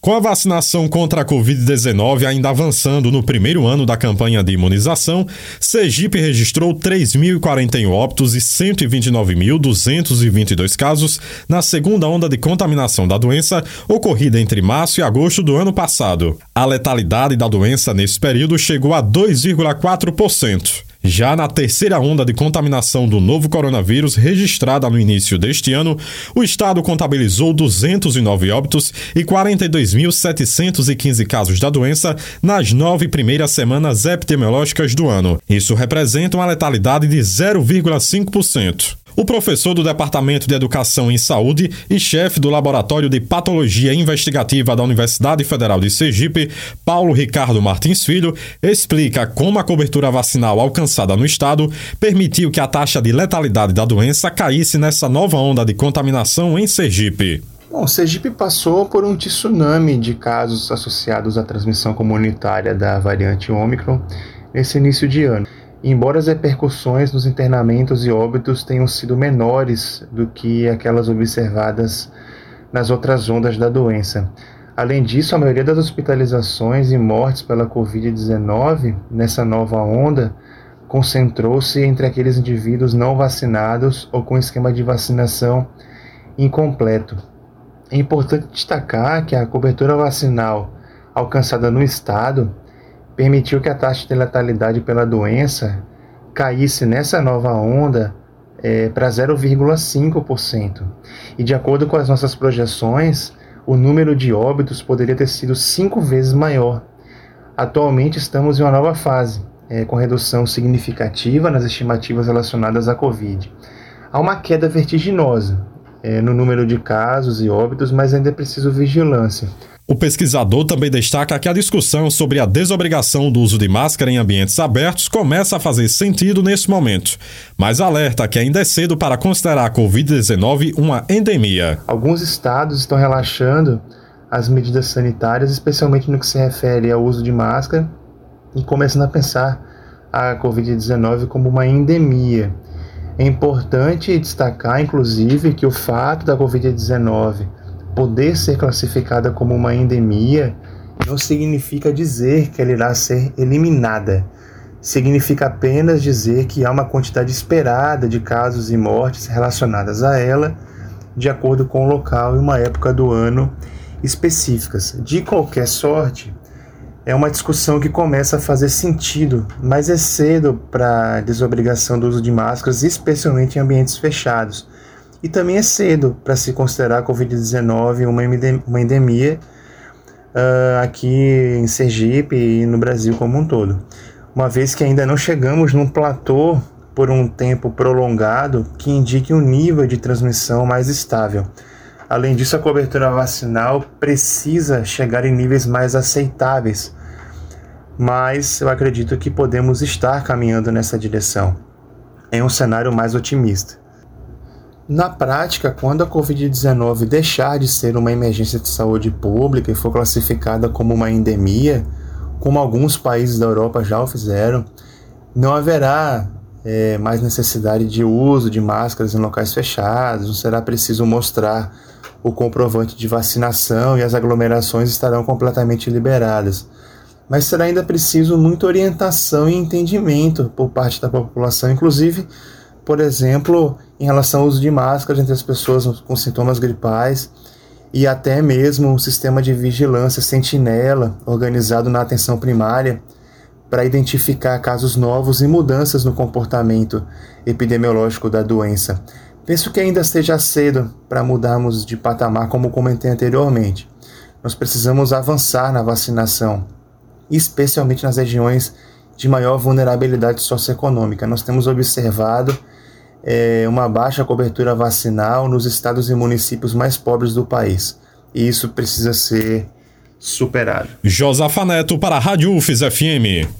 Com a vacinação contra a Covid-19 ainda avançando no primeiro ano da campanha de imunização, Sergipe registrou 3.041 óbitos e 129.222 casos na segunda onda de contaminação da doença ocorrida entre março e agosto do ano passado. A letalidade da doença nesse período chegou a 2,4%. Já na terceira onda de contaminação do novo coronavírus registrada no início deste ano, o estado contabilizou 209 óbitos e 42.715 casos da doença nas nove primeiras semanas epidemiológicas do ano. Isso representa uma letalidade de 0,5%. O professor do Departamento de Educação em Saúde e chefe do Laboratório de Patologia Investigativa da Universidade Federal de Sergipe, Paulo Ricardo Martins Filho, explica como a cobertura vacinal alcançada no estado permitiu que a taxa de letalidade da doença caísse nessa nova onda de contaminação em Sergipe. Bom, Sergipe passou por um tsunami de casos associados à transmissão comunitária da variante Ômicron nesse início de ano. Embora as repercussões nos internamentos e óbitos tenham sido menores do que aquelas observadas nas outras ondas da doença. Além disso, a maioria das hospitalizações e mortes pela Covid-19 nessa nova onda concentrou-se entre aqueles indivíduos não vacinados ou com esquema de vacinação incompleto. É importante destacar que a cobertura vacinal alcançada no estado permitiu que a taxa de letalidade pela doença caísse nessa nova onda é, para 0,5%. E de acordo com as nossas projeções, o número de óbitos poderia ter sido cinco vezes maior. Atualmente estamos em uma nova fase, é, com redução significativa nas estimativas relacionadas à Covid. Há uma queda vertiginosa é, no número de casos e óbitos, mas ainda é preciso vigilância. O pesquisador também destaca que a discussão sobre a desobrigação do uso de máscara em ambientes abertos começa a fazer sentido nesse momento, mas alerta que ainda é cedo para considerar a Covid-19 uma endemia. Alguns estados estão relaxando as medidas sanitárias, especialmente no que se refere ao uso de máscara, e começando a pensar a Covid-19 como uma endemia. É importante destacar, inclusive, que o fato da Covid-19 poder ser classificada como uma endemia não significa dizer que ela irá ser eliminada. Significa apenas dizer que há uma quantidade esperada de casos e mortes relacionadas a ela, de acordo com o local e uma época do ano específicas. De qualquer sorte, é uma discussão que começa a fazer sentido, mas é cedo para desobrigação do uso de máscaras, especialmente em ambientes fechados e também é cedo para se considerar a Covid-19 uma endemia uh, aqui em Sergipe e no Brasil como um todo. Uma vez que ainda não chegamos num platô por um tempo prolongado que indique um nível de transmissão mais estável. Além disso, a cobertura vacinal precisa chegar em níveis mais aceitáveis, mas eu acredito que podemos estar caminhando nessa direção, em um cenário mais otimista. Na prática, quando a Covid-19 deixar de ser uma emergência de saúde pública e for classificada como uma endemia, como alguns países da Europa já o fizeram, não haverá é, mais necessidade de uso de máscaras em locais fechados, não será preciso mostrar o comprovante de vacinação e as aglomerações estarão completamente liberadas. Mas será ainda preciso muita orientação e entendimento por parte da população, inclusive por exemplo, em relação ao uso de máscaras entre as pessoas com sintomas gripais e até mesmo um sistema de vigilância sentinela organizado na atenção primária para identificar casos novos e mudanças no comportamento epidemiológico da doença. Penso que ainda esteja cedo para mudarmos de patamar, como comentei anteriormente. Nós precisamos avançar na vacinação, especialmente nas regiões de maior vulnerabilidade socioeconômica. Nós temos observado é, uma baixa cobertura vacinal nos estados e municípios mais pobres do país. E isso precisa ser superado. Josafa Neto para a Rádio UFES FM.